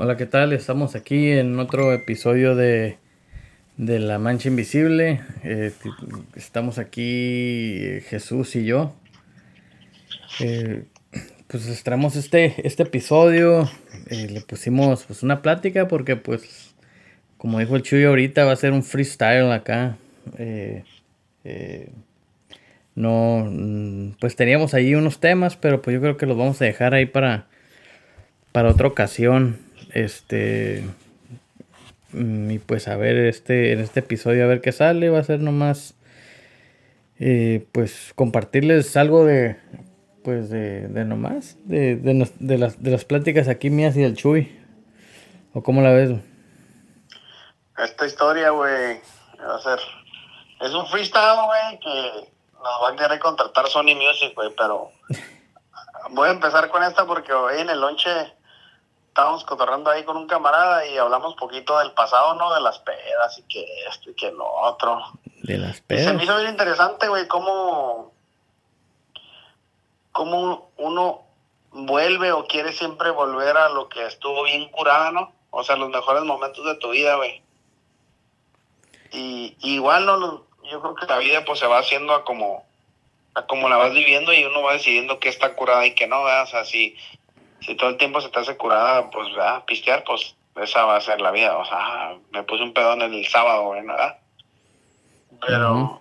Hola, ¿qué tal? Estamos aquí en otro episodio de, de La Mancha Invisible. Eh, estamos aquí eh, Jesús y yo. Eh, pues traemos este, este episodio. le pusimos pues una plática porque pues como dijo el Chuyo ahorita va a ser un freestyle acá. no, pues teníamos ahí unos temas, pero pues yo creo que los vamos a dejar ahí para para otra ocasión. Este. Mm, y pues a ver, este, en este episodio, a ver qué sale. Va a ser nomás. Eh, pues compartirles algo de. Pues de, de nomás. De, de, las, de las pláticas aquí mías y del Chuy. ¿O cómo la ves? Esta historia, güey. Va a ser. Es un freestyle, güey, que nos va a querer contratar Sony Music, güey, pero. Voy a empezar con esta porque hoy en el lonche estábamos cotorrando ahí con un camarada y hablamos poquito del pasado, ¿no? De las pedas y que esto y que lo otro. De las pedas. se me hizo bien interesante, güey, cómo, cómo uno vuelve o quiere siempre volver a lo que estuvo bien curado, ¿no? O sea, los mejores momentos de tu vida, güey. Y, igual, ¿no? Yo creo que la vida pues se va haciendo a como, a como la vas viviendo y uno va decidiendo qué está curada y qué no, ¿verdad? O sea, si si todo el tiempo se te hace curada, pues, ¿verdad? Pistear, pues esa va a ser la vida. O sea, me puse un pedón el sábado, ¿verdad? Pero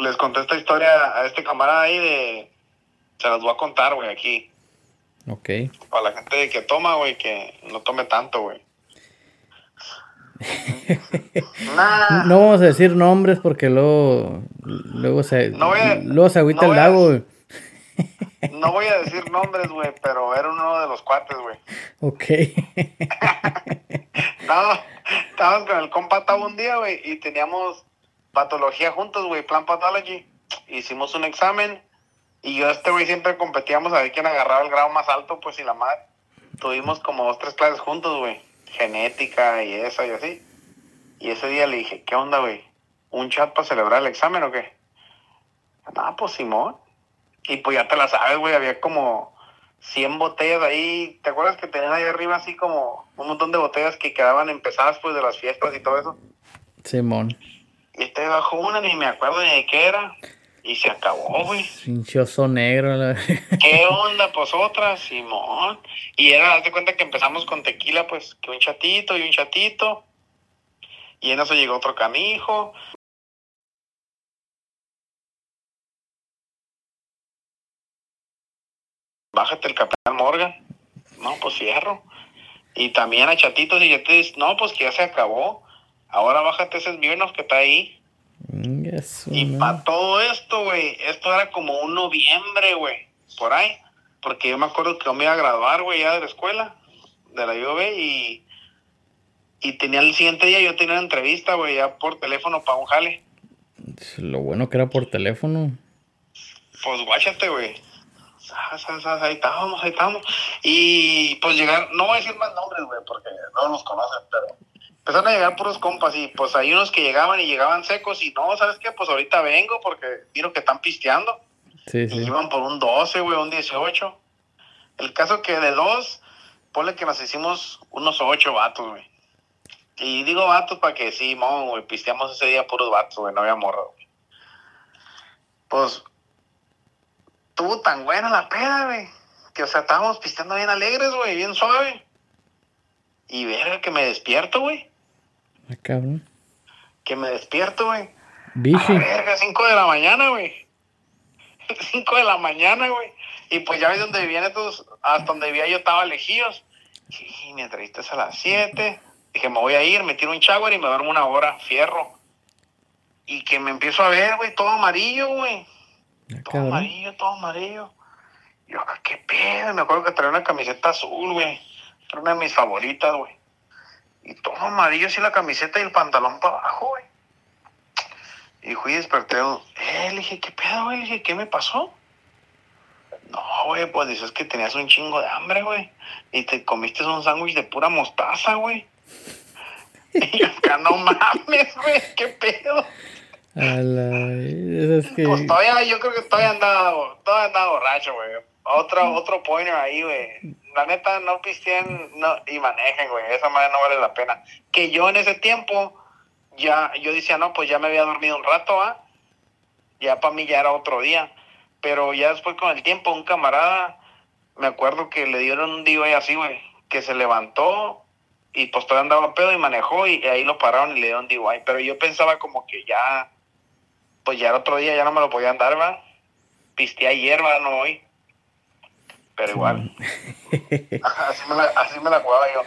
les conté esta historia a este camarada ahí de... Se las voy a contar, güey, aquí. Ok. Para la gente que toma, güey, que no tome tanto, güey. No vamos a decir nombres porque luego, luego se, luego se agüita el lago. No voy a decir nombres, güey, pero era uno de los cuates, güey. Ok. estábamos con el compa un día, güey, y teníamos patología juntos, güey, plan pathology. Hicimos un examen y yo este güey siempre competíamos a ver quién agarraba el grado más alto, pues, y la madre. Tuvimos como dos, tres clases juntos, güey. Genética y eso y así. Y ese día le dije, ¿qué onda, güey? ¿Un chat para celebrar el examen o qué? Ah, pues Simón. Y pues ya te la sabes, güey, había como 100 botellas ahí. ¿Te acuerdas que tenían ahí arriba así como un montón de botellas que quedaban empezadas pues de las fiestas y todo eso? Simón. Y este bajó una, ni me acuerdo ni de qué era. Y se acabó, güey. Pinchoso negro. La... ¿Qué onda? Pues otra, Simón. Y era, de cuenta que empezamos con tequila, pues, que un chatito y un chatito. Y en eso llegó otro canijo. Bájate el Capitán Morgan. No, pues fierro. Y también a Chatitos y ya te dices, no, pues que ya se acabó. Ahora bájate ese Smirnoff que está ahí. y para todo esto, güey, esto era como un noviembre, güey, por ahí. Porque yo me acuerdo que yo me iba a graduar, güey, ya de la escuela, de la UV, y, y tenía el siguiente día, yo tenía una entrevista, güey, ya por teléfono para un jale. Lo bueno que era por teléfono. Pues guáchate, güey ahí estábamos, ahí estábamos. Y pues llegar, no voy a decir más nombres, güey, porque no nos conocen, pero empezaron a llegar puros compas y pues hay unos que llegaban y llegaban secos y no, ¿sabes qué? Pues ahorita vengo porque miro que están pisteando. Sí, sí. Y iban por un 12, güey, un 18. El caso que de dos, ponle que nos hicimos unos ocho vatos, güey. Y digo vatos para que sí, mon, güey, pisteamos ese día puros vatos, güey, no había morro, güey. Pues estuvo tan buena la peda, güey. Que, o sea, estábamos pisteando bien alegres, güey, bien suave. Y verga, que me despierto, güey. Ah, cabrón. Que me despierto, güey. Dije. verga, 5 de la mañana, güey. 5 de la mañana, güey. Y pues ya ves donde vivían estos, hasta donde vivía yo estaba lejillos. Y mi entrevista es a las 7. Dije, me voy a ir, me tiro un shower y me duermo una hora, fierro. Y que me empiezo a ver, güey, todo amarillo, güey. Ah, todo amarillo, todo amarillo. Yo, ah, qué pedo. Me acuerdo que traía una camiseta azul, güey. Era una de mis favoritas, güey. Y todo amarillo, así la camiseta y el pantalón para abajo, güey. Y fui y desperté. Eh, le dije, ¿qué pedo, güey? Le dije, ¿qué me pasó? No, güey, pues dices que tenías un chingo de hambre, güey. Y te comiste un sándwich de pura mostaza, güey. y yo, no mames, güey, qué pedo. A la... es que... Pues todavía, yo creo que todavía andaba, todavía andaba borracho, güey. Otro, otro pointer ahí, güey. la neta, no pisteen no, y manejen, güey. Esa madre no vale la pena. Que yo en ese tiempo, ya, yo decía, no, pues ya me había dormido un rato, ¿ah? Ya para mí ya era otro día. Pero ya después con el tiempo, un camarada, me acuerdo que le dieron un día así, güey, que se levantó y pues todavía andaba pedo y manejó y, ahí lo pararon y le dieron DUI. Pero yo pensaba como que ya, pues ya el otro día ya no me lo podían dar, va. Pistea hierba, no hoy. Pero igual. así, me la, así me la jugaba yo.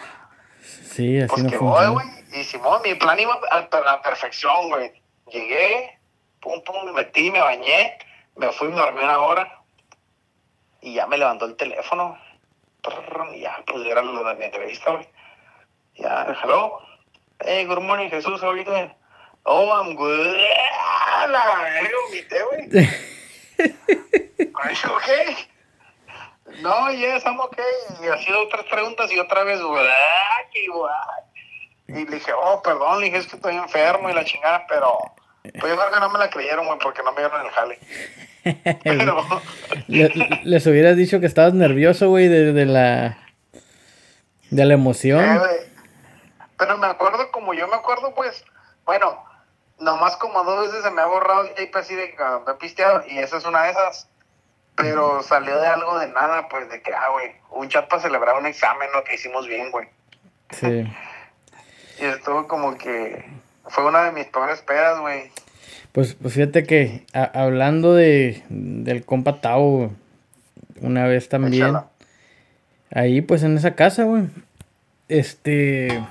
Sí, así pues que voy, güey. Y Simón, mi plan iba a la perfección, güey. Llegué, pum, pum, me metí, me bañé, me fui, me dormí una hora. Y ya me levantó el teléfono. Y ya, pues era lo de mi entrevista, güey. Ya, hello. Hey, good morning, Jesús, how are you doing? Oh, I'm good. La verga, vomité, güey. Okay? No, yes, I'm okay. Y así otras preguntas y otra vez, güey, Y le dije, oh, perdón, le dije, es que estoy enfermo y la chingada, pero pues yo creo que no me la creyeron, güey, porque no me dieron el jale. Pero... les hubieras dicho que estabas nervioso, güey, de, de, la de la emoción. Eh, pero me acuerdo, como yo me acuerdo, pues, bueno, nomás como dos veces se me ha borrado el tape así de que me he pisteado, y esa es una de esas. Pero salió de algo de nada, pues, de que, ah, güey, un chat para celebrar un examen, lo que hicimos bien, güey. Sí. y estuvo como que fue una de mis peores pedas, güey. Pues, pues fíjate que hablando de, del compa Tao, una vez también, ahí pues en esa casa, güey, este...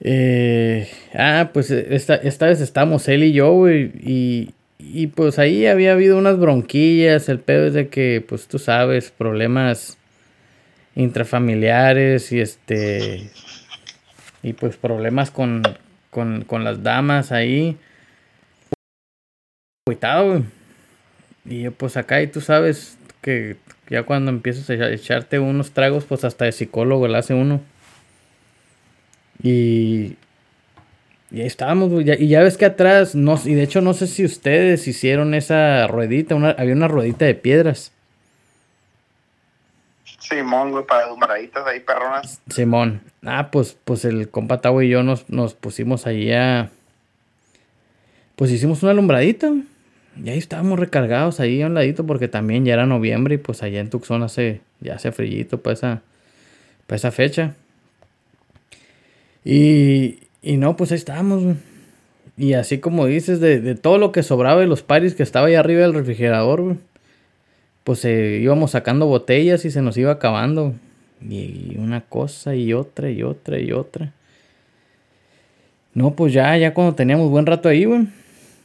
Eh, ah, pues esta, esta vez estamos él y yo, güey, y, y pues ahí había habido unas bronquillas, el pedo es de que, pues tú sabes, problemas intrafamiliares y este y pues problemas con, con, las damas ahí. Cuidado, Y yo pues acá y tú sabes que ya cuando empiezas a echarte unos tragos, pues hasta de psicólogo le hace uno. Y, y ahí estábamos, y ya ves que atrás, no, y de hecho no sé si ustedes hicieron esa ruedita, una, había una ruedita de piedras. Simón, güey, para alumbraditas ahí, perronas. Simón. Ah, pues, pues el compa Tavo y yo nos, nos pusimos ahí a. Pues hicimos una alumbradita. Y ahí estábamos recargados ahí a un ladito porque también ya era noviembre y pues allá en Tucson hace, ya hace frillito para esa, para esa fecha. Y, y no, pues ahí estábamos. Y así como dices, de, de, todo lo que sobraba de los paris que estaba ahí arriba del refrigerador, pues eh, íbamos sacando botellas y se nos iba acabando. Y una cosa y otra y otra y otra. No, pues ya, ya cuando teníamos buen rato ahí, güey.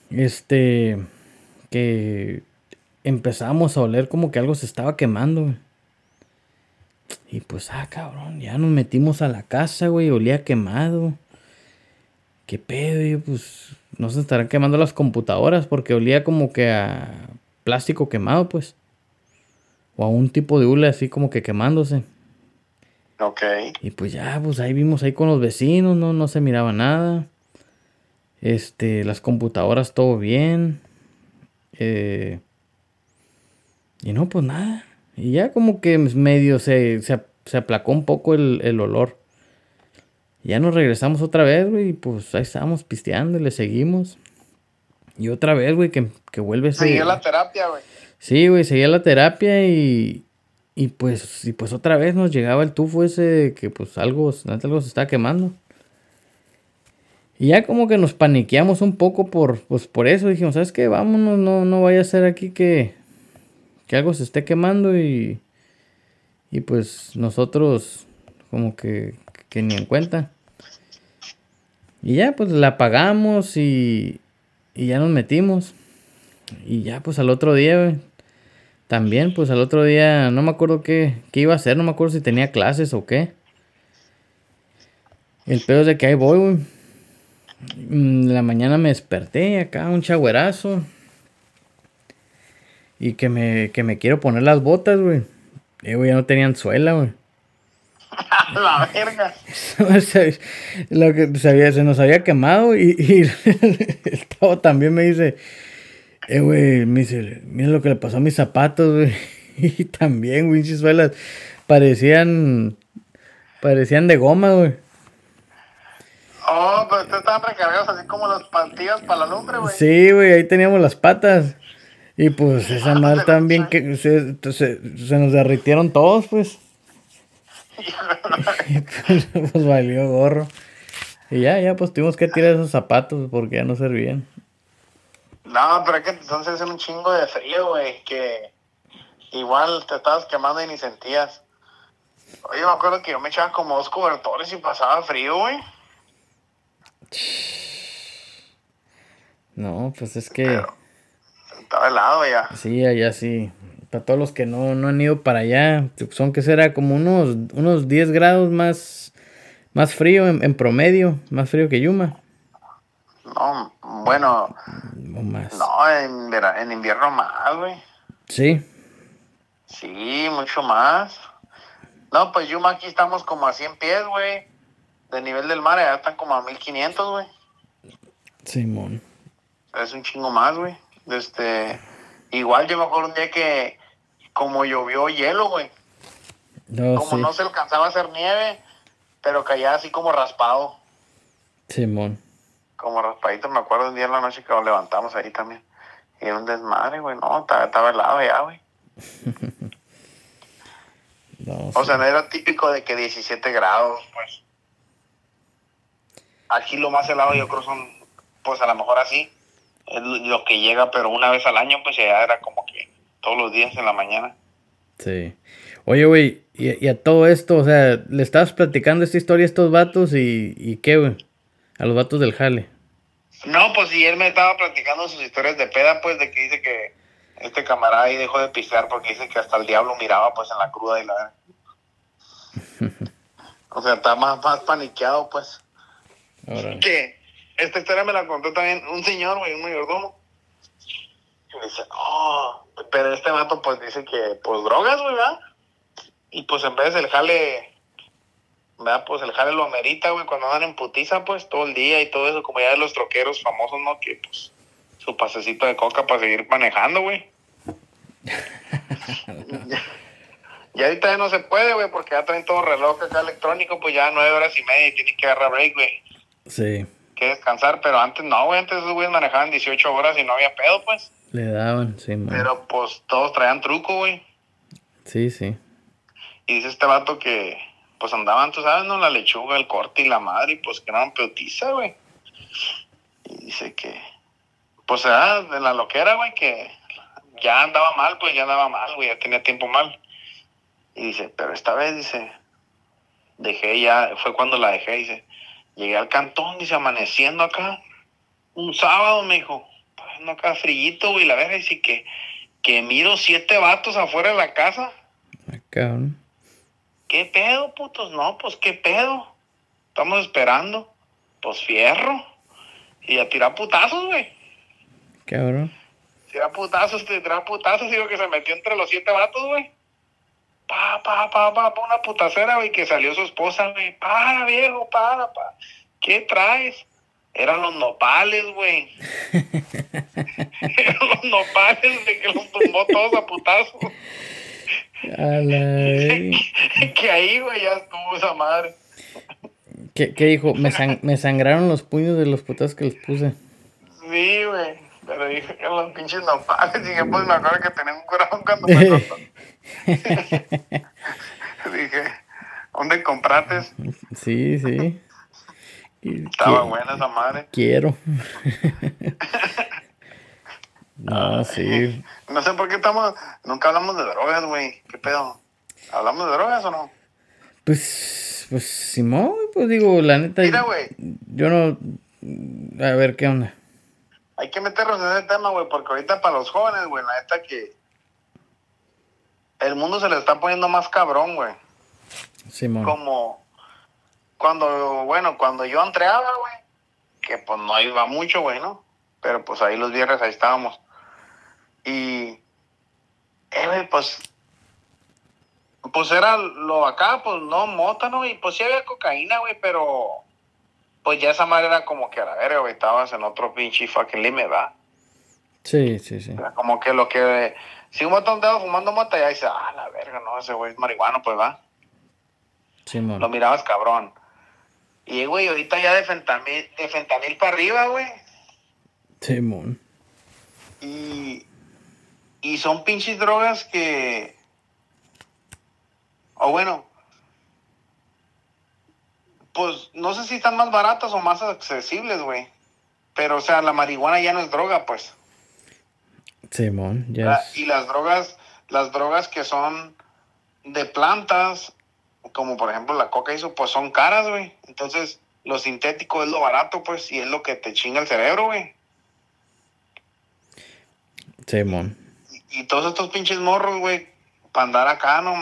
Este, que empezamos a oler como que algo se estaba quemando, güey. Y pues, ah, cabrón, ya nos metimos a la casa, güey, olía quemado. ¿Qué pedo? Y pues, no se estarán quemando las computadoras porque olía como que a plástico quemado, pues o a un tipo de hule así como que quemándose. Ok. Y pues ya, pues ahí vimos ahí con los vecinos, no, no se miraba nada. Este, las computadoras todo bien. Eh, y no, pues nada. Y ya como que medio se, se, aplacó un poco el, olor. ya nos regresamos otra vez, güey. Y pues ahí estábamos pisteando y le seguimos. Y otra vez, güey, que, que vuelve Siguió la terapia, güey. Sí, güey, seguía la terapia y, y pues, y pues otra vez nos llegaba el tufo ese que pues algo, algo se está quemando. Y ya como que nos paniqueamos un poco por, pues por eso. Dijimos, ¿sabes qué? Vámonos, no, no vaya a ser aquí que, que algo se esté quemando y, y pues nosotros como que, que ni en cuenta. Y ya pues la apagamos y, y ya nos metimos. Y ya pues al otro día, también, pues al otro día, no me acuerdo qué, qué iba a hacer, no me acuerdo si tenía clases o qué. El pedo es de que ahí voy, güey. Mm, la mañana me desperté acá, un chagüerazo. Y que me, que me quiero poner las botas, güey. Y, güey, ya no tenían suela, güey. la verga. Lo que se, se nos había quemado y, y el también me dice, eh, güey, me dice, mira lo que le pasó a mis zapatos, güey. Y también, güey, suelas parecían. Parecían de goma, güey. Oh, pero ustedes estaban recargados así como las pantillas para la lumbre, güey. Sí, güey, ahí teníamos las patas. Y pues esa madre también que se, se, se, nos derritieron todos, pues. y pues, pues, valió gorro. Y ya, ya, pues tuvimos que tirar esos zapatos porque ya no servían. No, pero es que entonces es un chingo de frío, güey, que igual te estabas quemando y ni sentías. Oye, me acuerdo que yo me echaba como dos cobertores y pasaba frío, güey. No, pues es que... estaba helado ya. Sí, allá sí. Para todos los que no, no han ido para allá, son que será como unos, unos 10 grados más, más frío en, promedio, más frío que Yuma. No, bueno. No más. No, en, en invierno más, güey. Sí. Sí, mucho más. No, pues Yuma aquí estamos como a 100 pies, güey. De nivel del mar, allá están como a 1500, güey. Simón. Es un chingo más, güey. Este, igual yo me acuerdo un día que como llovió hielo, güey. como no se alcanzaba a hacer nieve, pero caía así como raspado. Simón. Como raspadito, me acuerdo un día en la noche que nos levantamos ahí también. Y era un desmadre, güey. No, estaba, estaba helado ya, güey. o sea, no era típico de que 17 grados, pues. Aquí lo más helado yo creo son, pues a lo mejor así, es lo que llega, pero una vez al año, pues ya era como que todos los días en la mañana. Sí. Oye, güey, y, a todo esto, o sea, le estabas platicando esta historia a estos vatos y, y qué, güey, a los vatos del jale. No, pues y él me estaba platicando sus historias de peda, pues, de que dice que este camarada ahí dejó de pisar porque dice que hasta el diablo miraba, pues, en la cruda y la... o sea, está más, más paniqueado, pues. Que esta historia me la contó también un señor, güey, un mayordomo. Y dice, oh, pero este vato pues dice que, pues drogas, güey, ¿verdad? Y pues en vez del jale, ¿verdad? Pues el jale lo amerita, güey, cuando andan en putiza, pues todo el día y todo eso, como ya de los troqueros famosos, ¿no? Que pues su pasecito de coca para seguir manejando, güey. y ahorita ya no se puede, güey, porque ya traen todo reloj acá electrónico, pues ya nueve horas y media y tienen que agarrar break, güey. Sí. Que descansar, pero antes no, güey, antes esos güeyes manejaban 18 horas y no había pedo, pues. Le daban, sí, man. Pero pues todos traían truco, güey. Sí, sí. Y dice este vato que, pues andaban, tú sabes, ¿no? La lechuga, el corte y la madre, y pues que eran peutiza, güey. Y dice que, pues era de la loquera, güey, que ya andaba mal, pues ya andaba mal, güey, ya tenía tiempo mal. Y dice, pero esta vez, dice, dejé ya, fue cuando la dejé, dice, Llegué al cantón, dice, amaneciendo acá. Un sábado, me dijo, no acá frillito, güey, la verga, dice que, que miro siete vatos afuera de la casa. Acá, ¿no? ¿Qué pedo, putos? No, pues qué pedo. Estamos esperando. Pues fierro. Y a tirar putazos, güey. Cabrón. Tirar putazos, tirar putazos, digo que se metió entre los siete vatos, güey pa, pa, pa, pa, pa, una putacera, güey, que salió su esposa, güey, para, viejo, para, pa, ¿qué traes? Eran los nopales, güey. Eran los nopales, güey, que los tumbó todos a putazos. A la... que, ahí, güey, ya estuvo esa madre. ¿Qué, qué dijo? Me, me sangraron los puños de los putazos que les puse. Sí, güey. Pero dije que los pinches nopales. Dije, pues me acuerdo que tenía un corazón cuando me. Dije, ¿dónde compraste? Sí, sí. Estaba buena esa madre. Quiero. no, sí. No sé por qué estamos. Nunca hablamos de drogas, güey. ¿Qué pedo? ¿Hablamos de drogas o no? Pues, pues, Simón, pues digo, la neta. Mira, güey. Yo no. A ver, ¿qué onda? Hay que meternos en ese tema, güey, porque ahorita para los jóvenes, güey, la neta que el mundo se le está poniendo más cabrón, güey. Simón. Como cuando, bueno, cuando yo entreaba, güey, que pues no iba mucho, güey, ¿no? Pero pues ahí los viernes ahí estábamos. Y, eh, güey, pues, pues era lo acá, pues no, mota, ¿no? Y pues sí había cocaína, güey, pero pues ya esa madre era como que a la verga, güey, estabas en otro pinche fucking limit, ¿verdad? Sí, sí, sí. como que lo que Si un botón dedo fumando mota, ya dice, ah, la verga, no, ese güey es marihuano, pues va. Simón. Lo mirabas cabrón. Y, güey, ahorita ya de fentanil, de fentanil para arriba, güey. Simón. Y, y son pinches drogas que... O bueno, pues no sé si están más baratas o más accesibles, güey. Pero, o sea, la marihuana ya no es droga, pues. Simón, ya. La- es- Y las drogas, las drogas que son de plantas, como por ejemplo la coca y eso, pues son caras, güey. Entonces, lo sintético es lo barato, pues, y es lo que te chinga el cerebro, güey. Simón. Y, y todos estos pinches morros, güey, para andar acá, no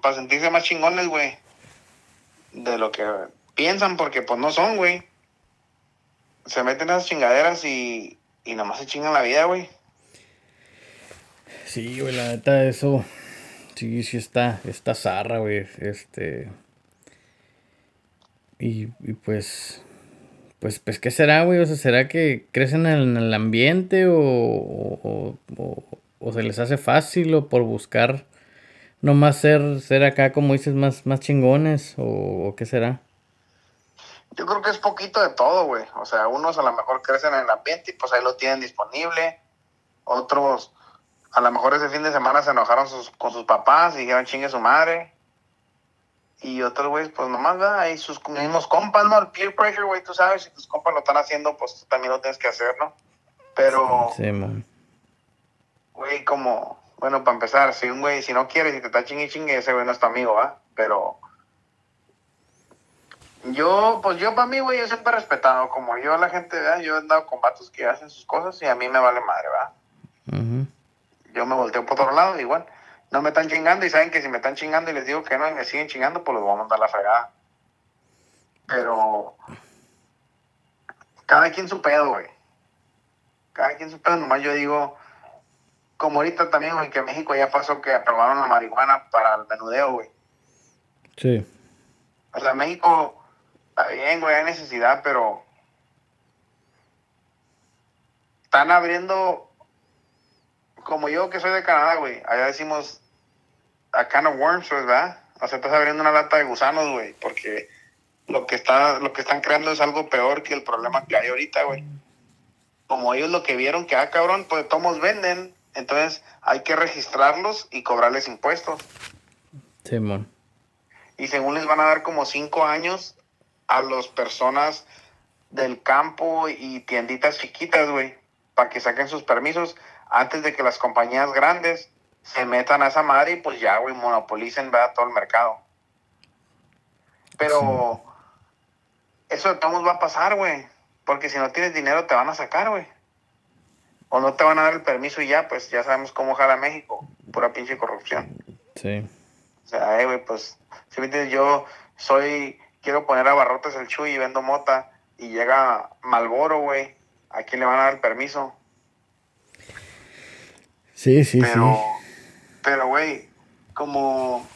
para sentirse más chingones, güey. De lo que piensan, porque pues no son, güey. Se meten a esas chingaderas y, y nomás se chingan la vida, güey. Sí, güey, la neta, eso. Sí, sí está, está zarra, güey. Este. Y, y pues. Pues, pues, ¿qué será, güey? O sea, ¿será que crecen en el ambiente o, o, o- o se les hace fácil o por buscar nomás ser, ser acá, como dices, más, más chingones o, o qué será? Yo creo que es poquito de todo, güey. O sea, unos a lo mejor crecen en el ambiente y pues ahí lo tienen disponible. Otros, a lo mejor ese fin de semana se enojaron sus- con sus papás y dijeron chingue su madre. Y otros, güey, pues nomás, ¿verdad? Ahí sus mismos compas, ¿no? El peer pressure, güey, tú sabes, si tus compas lo están haciendo, pues tú también lo tienes que hacer, ¿no? Pero, Simón. güey, como, bueno, para empezar, si un güey, si no quieres y te está chingue y chingue, ese güey no es tu amigo, ¿va? Pero, yo, pues yo para mí, güey, yo siempre he respetado, como yo la gente, ¿verdad? Yo he andado con vatos que hacen sus cosas y a mí me vale madre, ¿va? Ujú. Yo me volteo por otro lado, igual. No me están chingando y saben que si me están chingando y les digo que no y me siguen chingando, pues los voy a mandar la fregada. Pero cada quien su pedo, güey. Cada quien su pedo, nomás yo digo, como ahorita también, güey, que en México ya pasó que aprobaron la marihuana para el menudeo, güey. Sí. O sea, México, está bien, güey, hay necesidad, pero están abriendo, como yo que soy de Canadá, güey, allá decimos a can of worms, ¿verdad? O sea, estás abriendo una lata de gusanos, güey, porque lo que está, lo que están creando es algo peor que el problema que hay ahorita, güey. Como ellos lo que vieron que, ah, cabrón, pues todos venden, entonces hay que registrarlos y cobrarles impuestos Simón. y según les van a dar como cinco años a las personas del campo y tienditas chiquitas, güey, para que saquen sus permisos antes de que las compañías grandes se metan a esa madre y pues ya, güey, monopolicen ¿verdad? todo el mercado. Pero eso de todos va a pasar, güey, porque si no tienes dinero te van a sacar, güey. O no te van a dar el permiso y ya, pues ya sabemos cómo jala México, pura pinche corrupción. Sí. O sea, eh, güey, pues, si me entiendes, yo soy, quiero poner a barrotes el chuy y vendo mota y llega Malboro, güey, ¿a quién le van a dar el permiso? Sí, sí, pero, sí. pero, güey, como,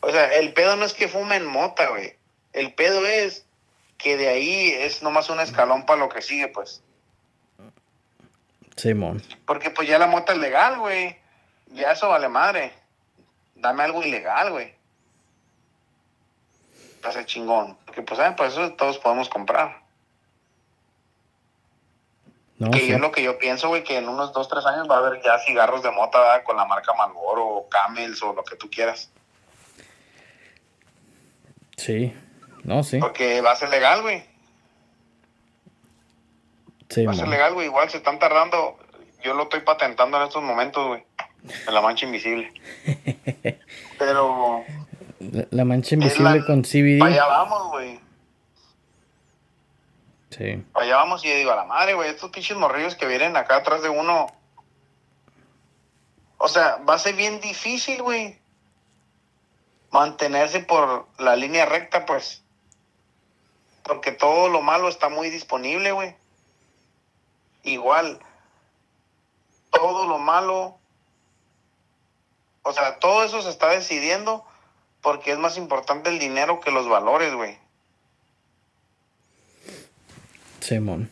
o sea, el pedo no es que fumen mota, güey. El pedo es que de ahí es nomás un escalón para lo que sigue, pues. Simón. Porque pues ya la mota es legal, güey. Ya eso vale madre. Dame algo ilegal, güey. Hace chingón. Porque pues, ¿saben? Pues eso todos podemos comprar. No, que sí. yo lo que yo pienso, güey, que en unos dos, tres años va a haber ya cigarros de mota ¿verdad? con la marca Marlboro o Camels o lo que tú quieras. Sí. No, sí. Porque va a ser legal, güey. Va a ser legal, güey. Igual se están tardando. Yo lo estoy patentando en estos momentos, güey. En la mancha invisible. Pero La, la mancha invisible la- con CBD. allá vamos, güey. Sí. Allá vamos y yo digo, a la madre, güey, estos pinches morrillos que vienen acá atrás de uno. O sea, va a ser bien difícil, güey. Mantenerse por la línea recta, pues. Porque todo lo malo está muy disponible, güey. Igual, todo lo malo, o sea, todo eso se está decidiendo porque es más importante el dinero que los valores, güey. Simón.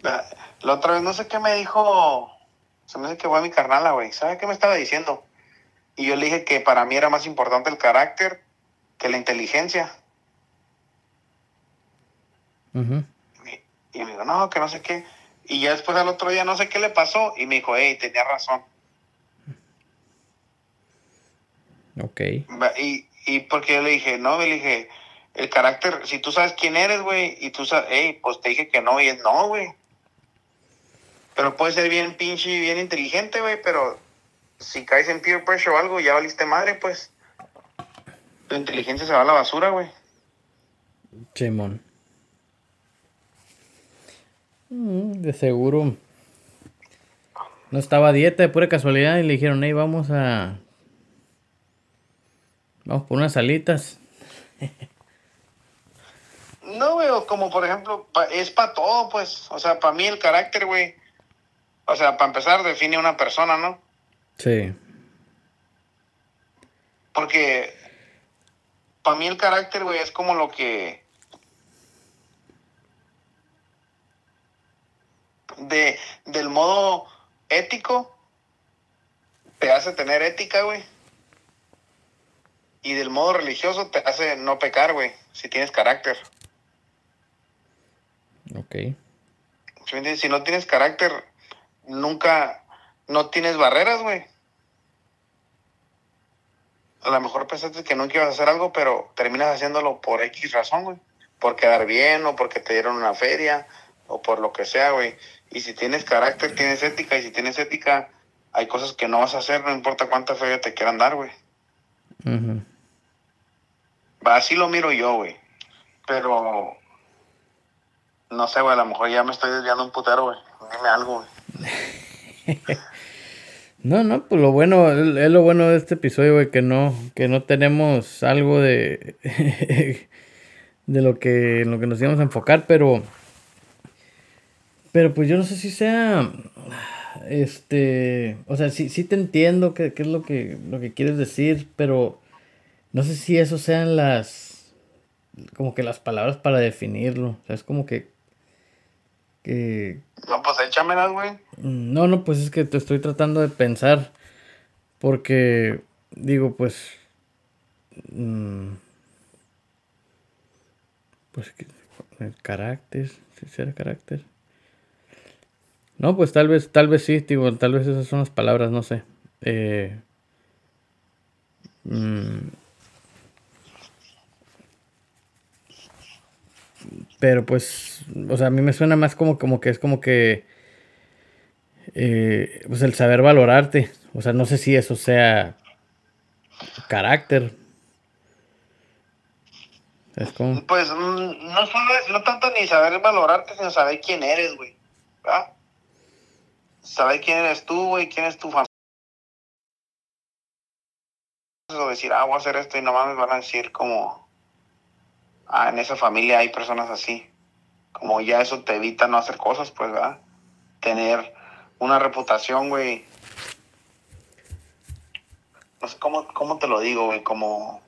La, la otra vez, no sé qué me dijo Se me hace que fue mi carnala, güey. ¿Sabe qué me estaba diciendo? Y yo le dije que para mí era más importante el carácter que la inteligencia. Ujú. Y me dijo, no, que no sé qué. Y ya después al otro día no sé qué le pasó. Y me dijo, hey, tenía razón. Ok. Y, y porque yo le dije, no, le dije, el carácter, si tú sabes quién eres, güey, y tú sabes, hey, pues te dije que no, y es no, güey. Pero puede ser bien pinche y bien inteligente, güey, pero si caes en peer pressure o algo, ya valiste madre, pues. Tu inteligencia se va a la basura, güey. Simón. Mm, De seguro. No estaba dieta de pura casualidad y le dijeron, hey, vamos a. Vamos por unas alitas. No, güey, como por ejemplo, es para todo, pues. O sea, para mí el carácter, güey. O sea, para empezar, define a una persona, ¿no? Sí. Porque para mí el carácter, güey, es como lo que... De, del modo ético, te hace tener ética, güey. Y del modo religioso te hace no pecar, güey, si tienes carácter. Ok. Si no tienes carácter, nunca, no tienes barreras, güey. A lo mejor pensaste que nunca ibas a hacer algo, pero terminas haciéndolo por X razón, güey. Por quedar bien, o porque te dieron una feria, o por lo que sea, güey. Y si tienes carácter, tienes ética, y si tienes ética, hay cosas que no vas a hacer, no importa cuánta feria te quieran dar, güey. Va, Así lo miro yo, güey. Pero, no sé, güey, a lo mejor ya me estoy desviando un putero, güey. Dime algo, güey. No, no, pues lo bueno, es lo bueno de este episodio, güey, que no, que no tenemos algo de, de lo que, lo que nos íbamos a enfocar, pero, pero pues yo no sé si sea, este, o sea, sí, sí te entiendo qué, qué es lo que, lo que quieres decir, pero no sé si eso sean las, como que las palabras para definirlo, o sea, es como que, que, No, pues échamelas, güey. Mm, No, no, pues es que te estoy tratando de pensar. Porque, digo, pues. mm, pues que- el carácter, si será carácter. No, pues tal vez, tal vez sí, digo, tal vez esas son las palabras, no sé. Eh, mm, pero pues, o sea, a mí me suena más como, como que es como que eh, pues el saber valorarte. O sea, no sé si eso sea carácter. Es como, Pues mm, no solo es, no tanto ni saber valorarte, sino saber quién eres, güey. ¿verdad? Saber quién eres tú, güey, quién es tu familia. O decir, ah, voy a hacer esto y nomás me van a decir como, ah, en esa familia hay personas así. Como ya eso te evita no hacer cosas, pues, ¿verdad? Tener una reputación, güey. No sé cómo, cómo te lo digo, güey, como...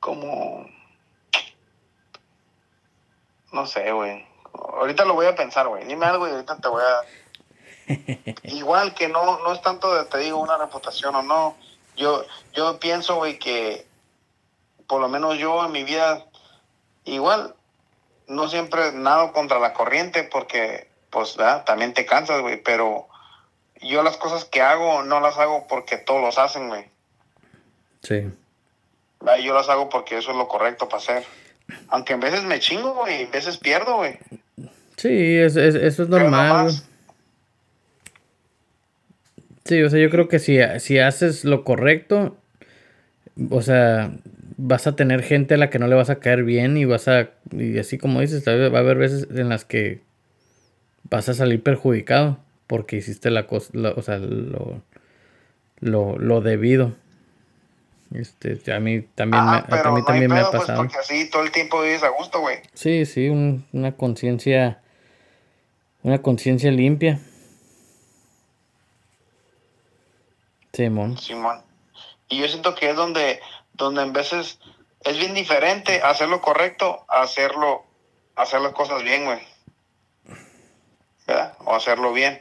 como no sé, güey. Ahorita lo voy a pensar, güey. Dime algo y ahorita te voy a igual que no no es tanto de te digo una reputación o no. Yo yo pienso, güey, que por lo menos yo en mi vida igual no siempre nado contra la corriente porque pues ¿verdad? también te cansas, güey, pero yo las cosas que hago no las hago porque todos los hacen, güey. sí. ¿verdad? Yo las hago porque eso es lo correcto para hacer. Aunque en veces me chingo, güey, en veces pierdo, güey. Sí, es- es- eso es normal. Sí, o sea, yo creo que si, si haces lo correcto, o sea, vas a tener gente a la que no le vas a caer bien y vas a, y así como dices, va a haber veces en las que vas a salir perjudicado porque hiciste la cosa, o sea, lo, lo, lo debido. Este, a mí también, me, Ajá, pero a mí no también me ha pues, pasado. porque así todo el tiempo vives a gusto, güey. Sí, sí, un- una conciencia, una conciencia limpia. Simón. Simón. Y yo siento que es donde, donde en veces es bien diferente hacerlo correcto a hacerlo, hacer las cosas bien, güey. ¿Verdad? O hacerlo bien.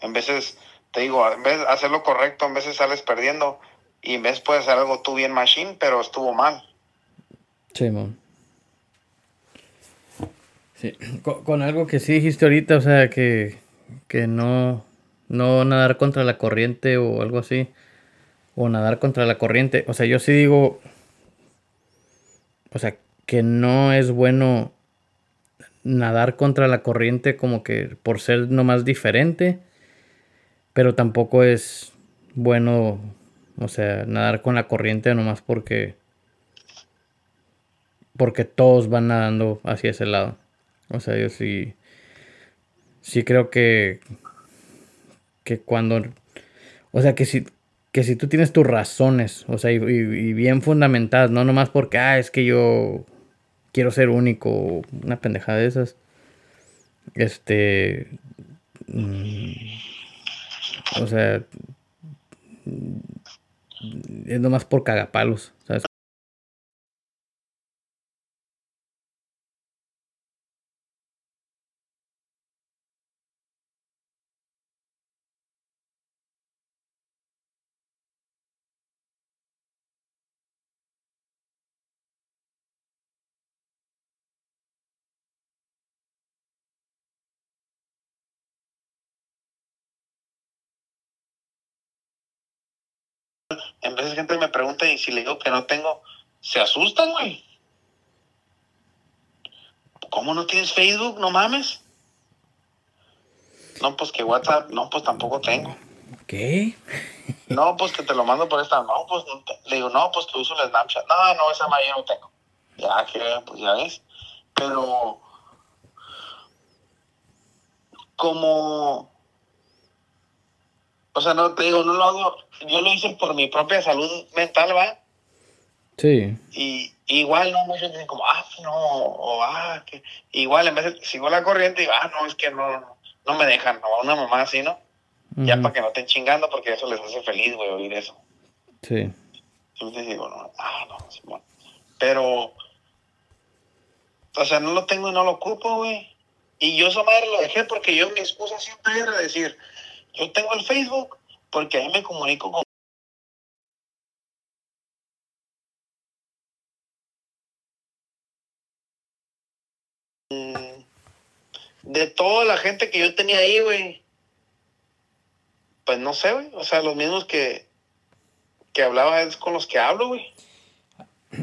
En veces, te digo, en vez de hacerlo correcto, en veces sales perdiendo y en vez puedes hacer algo tú bien machine, pero estuvo mal. Sí, man. Sí. Con, con algo que sí dijiste ahorita, o sea, que, que no, no nadar contra la corriente o algo así. O nadar contra la corriente. O sea, yo sí digo, o sea, que no es bueno nadar contra la corriente como que por ser nomás diferente, pero tampoco es bueno, o sea, nadar con la corriente nomás porque porque todos van nadando hacia ese lado. O sea, yo sí sí creo que que cuando o sea, que si que si tú tienes tus razones, o sea, y, bien fundamentadas, no nomás porque, ah, es que yo quiero ser único, una pendejada de esas. Este. mm, o sea. Es nomás por cagapalos, ¿sabes? Veces gente me pregunta y si le digo que no tengo, se asustan, güey. ¿Cómo no tienes Facebook? No mames. No, pues que WhatsApp, no, pues tampoco tengo. ¿Qué? No, pues que te lo mando por esta. No, pues no te- le digo, no, pues que uso el Snapchat. No, no, esa yo no tengo. Ya que, pues ya ves. Pero, como, o sea, no te digo, no lo hago. Yo lo hice por mi propia salud mental, ¿va? Sí. Y igual, no, muchos dicen como, ah, no, o ah, que. Igual, en vez de sigo la corriente y ah, no, es que no, no me dejan, o una mamá así, ¿no? Ya para que no estén chingando, porque eso les hace feliz, güey, oír eso. Sí. Entonces digo, no, ah, no, Simón. Pero, o sea, no lo tengo y no lo ocupo, güey. Y yo esa madre lo dejé porque yo mi excusa siempre era decir, yo tengo el Facebook porque ahí me comunico con... De toda la gente que yo tenía ahí, güey. Pues no sé, güey. O sea, los mismos que, que hablaba es con los que hablo, güey.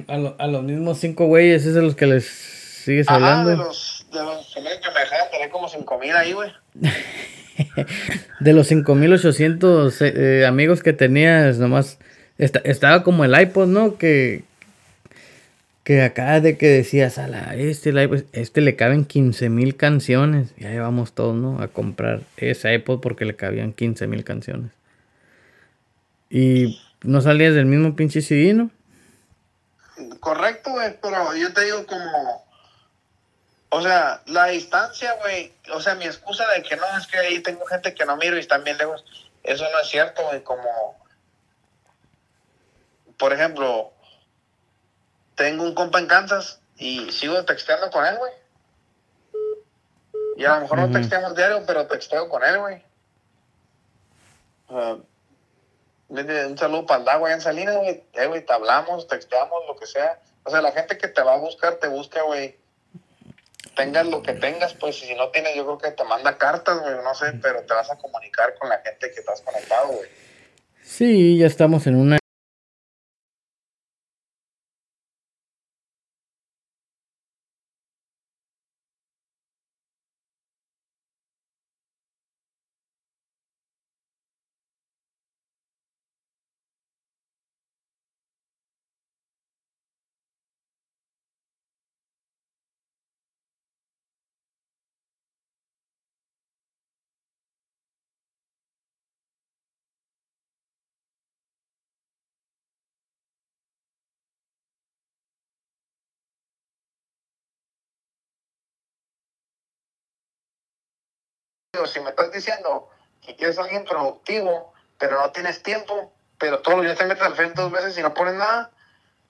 A, lo- a los mismos cinco güeyes, es a los que les sigues Ajá, hablando. de los, de los que me dejaban tener como cinco mil ahí, güey. De los 5800 eh, eh, amigos que tenías, nomás esta- estaba como el iPod, ¿no? Que, que acá de que decías, a la, este, el iPod, este le caben 15 mil canciones. Ya llevamos todos, ¿no? A comprar ese iPod porque le cabían 15 mil canciones. Y no salías del mismo pinche CD, ¿no? Correcto, güey, pero yo te digo como... O sea, la distancia, güey, o sea, mi excusa de que no, es que ahí tengo gente que no miro y están bien lejos, eso no es cierto, güey, como... Por ejemplo, tengo un compa en Kansas y sigo texteando con él, güey. Y a lo mejor Ujú. no texteamos diario, pero texteo con él, güey. Vete, Un saludo para el Dago allá en Salinas, güey. Eh, güey, te hablamos, texteamos, lo que sea. O sea, la gente que te va a buscar, te busca, güey. Tengas lo que tengas, pues, si no tienes, yo creo que te manda cartas, güey, no sé, pero te vas a comunicar con la gente que estás conectado, güey. Sí, ya estamos en una... si me estás diciendo que quieres a alguien productivo, pero no tienes tiempo, pero todos los días te metes al frente dos veces y no pones nada,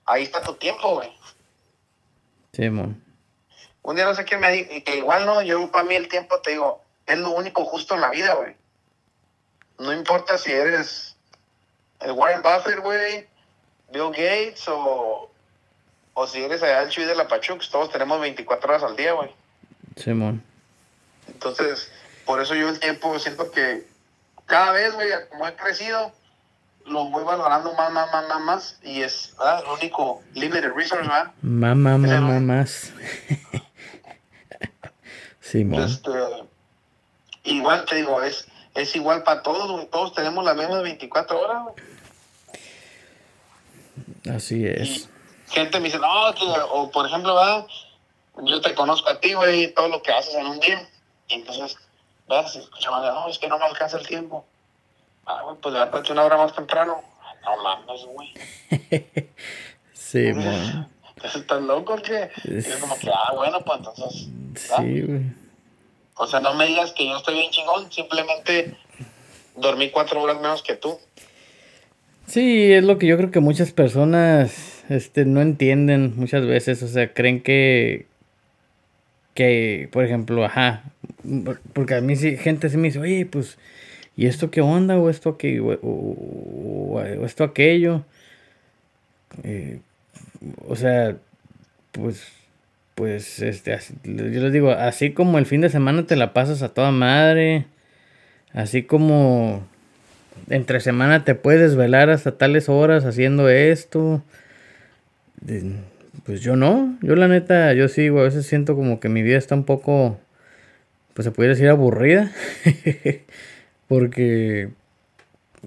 ahí está tu tiempo, güey. Sí, mon. Un día no sé quién me dijo, que igual no, yo para mí el tiempo, te digo, es lo único justo en la vida, güey. No importa si eres el Warren Buffett, güey, Bill Gates o, o si eres allá el Chuy de la Pachux, todos tenemos 24 horas al día, güey. Simón. Entonces, por eso yo el tiempo siento que cada vez, güey, como he crecido, lo voy valorando más, más, más, más, más. Y es ¿verdad? el único limited resource, ¿verdad? Mamá, Ese mamá, no. más. Simón. Este, igual te digo, es, es igual para todos, güey. Todos tenemos las mismas 24 horas, güey. Así Y es. gente me dice, no, o por ejemplo, ¿verdad? Yo te conozco a ti, güey, todo lo que haces en un día. Entonces, ¿verdad? Se escuchaban, no, es que no me alcanza el tiempo. Ah, güey, pues levántate una hora más temprano. No mames, güey. Simón. ¿Estás loco o qué? Y es como que, ah, bueno, pues entonces. ¿verdad? Sí, güey. O sea, no me digas que yo estoy bien chingón, simplemente dormí cuatro horas menos que tú. Sí, es lo que yo creo que muchas personas este, no entienden muchas veces. O sea, creen que, que, por ejemplo, ajá, porque a mí sí, gente sí me dice, oye, pues, ¿y esto qué onda? O esto aquí, o, esto aquello. Eh, o sea, pues, pues, este, yo les digo, así como el fin de semana te la pasas a toda madre, así como entre semana te puedes desvelar hasta tales horas haciendo esto. Pues yo no, yo la neta, yo güey, a veces siento como que mi vida está un poco, pues se pudiera decir aburrida. Porque,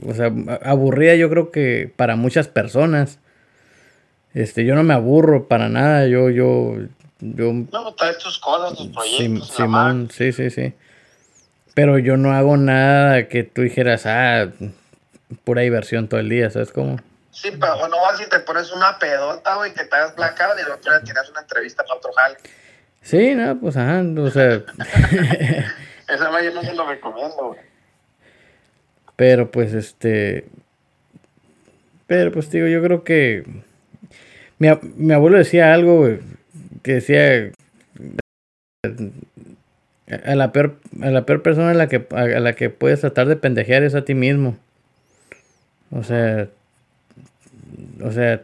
o sea, aburrida yo creo que para muchas personas. Este, yo no me aburro para nada, yo, yo, yo No, traes tus cosas, tus Sim- proyectos. madre. Simón, sí, sí, sí. Pero yo no hago nada que tú dijeras, ah, pura diversión todo el día, ¿sabes cómo? Sí, pero no vas y te pones una pedota, güey, que te hagas blackout y luego te tienes una entrevista para otro jale. Sí, no, pues ajá, o sea, Esa vaya no se lo recomiendo, güey. pero pues este, pero pues digo, yo creo que mi, ab- mi abuelo decía algo, güey, que decía, a la peor, a la peor persona a la que, a la que puedes tratar de pendejear es a ti mismo. O sea, o sea,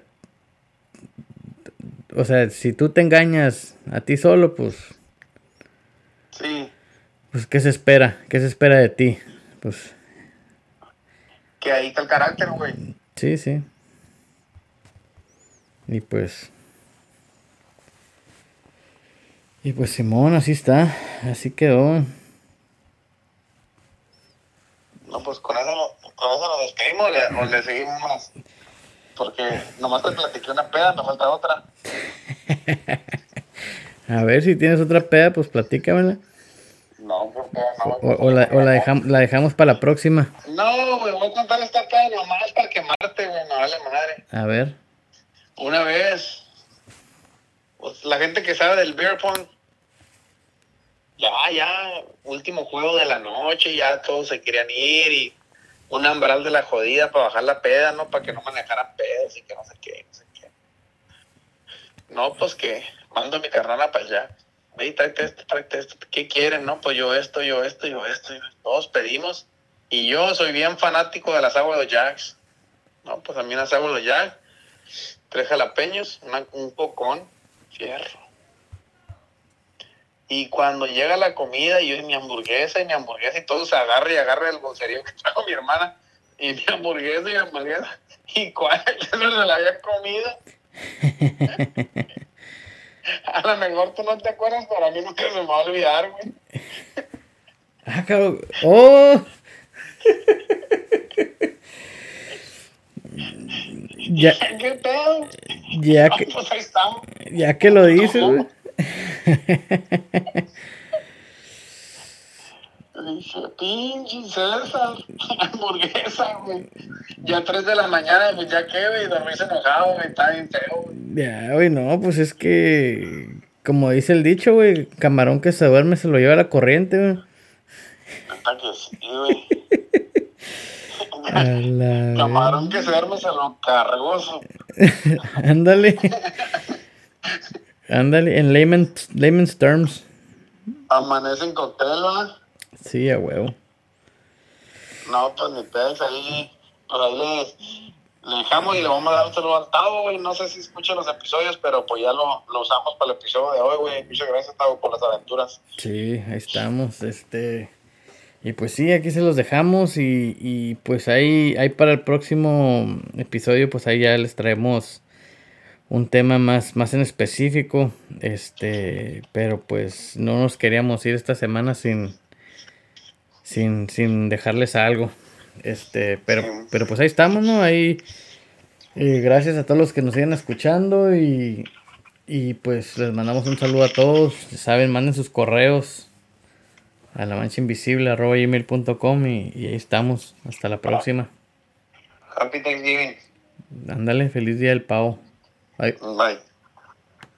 o sea, si tú te engañas a ti solo, pues, Sí, pues, ¿qué se espera? ¿Qué se espera de ti? Pues, que ahí está el carácter, güey. sí, sí. Y pues, y pues Simón, así está, así quedó. No, pues con eso, con eso nos despedimos o le, o le seguimos más. Porque nomás te platiqué una peda, me falta otra. A ver si tienes otra peda, pues platícamela. No, porque no. O, o la, o la, dejam- la dejamos para la próxima. No, güey, voy a contar esta peda nomás para quemarte, güey, no vale madre. A ver. Una vez, pues, la gente que sabe del beer pong, ya, ya, último juego de la noche, ya todos se querían ir y un ambral de la jodida para bajar la peda, ¿no? Para que no manejaran pedos y que no sé qué, no sé qué. No, pues que mando mi carnala para allá. Ve, tráete esto, tráete esto. ¿Qué quieren, no? Pues yo esto, yo esto, yo esto. Todos pedimos. Y yo soy bien fanático de las aguas de Jacks. No, pues a mí las aguas de los Jacks tres jalapeños, una- un pocón, fierro. Y cuando llega la comida, yo y mi hamburguesa y mi hamburguesa y todo se agarra y agarra el bolserío que trajo mi hermana y mi hamburguesa y mi hamburguesa. ¿Y cuál? Yo no se la había comido. A lo mejor tú no te acuerdas, pero a mí nunca se me va a olvidar, güey. Ah, cabrón. ¡Oh! ya, ¿Qué pedo? ya que, pues ahí ya que lo dices, güey. Dije, pinche César, hamburguesa, güey. Ya a 3 de la mañana, pues ya qué, güey, dormirse enojado, güey, está bien feo, güey. Ya, güey, no, pues es que, como dice el dicho, güey, camarón que se duerme se lo lleva la corriente, güey. Que sí, güey. A la Camarón que se duerme se lo cargó Ándale. Ándale, en layman's, layman's terms. Amanecen cóctel, ¿verdad? Sí, a huevo. No, pues ni pedos ahí. Pues ahí le, le dejamos y le vamos a dar un saludo al Tavo, güey. No sé si escuchan los episodios, pero pues ya lo, lo usamos para el episodio de hoy, güey. Muchas gracias, Tavo, por las aventuras. Sí, ahí estamos. Este. Y pues sí, aquí se los dejamos. Y, y pues ahí, ahí para el próximo episodio, pues ahí ya les traemos un tema más, más en específico. Este, pero pues no nos queríamos ir esta semana sin, sin, sin dejarles algo. Este, pero, pero pues ahí estamos, ¿no? Ahí, eh, gracias a todos los que nos siguen escuchando y, y pues les mandamos un saludo a todos. Saben, manden sus correos a la mancha invisible arroba gmail.com y, y ahí estamos. Hasta la próxima. Happy Thanksgiving. Ándale, feliz día del pavo. Bye. Bye.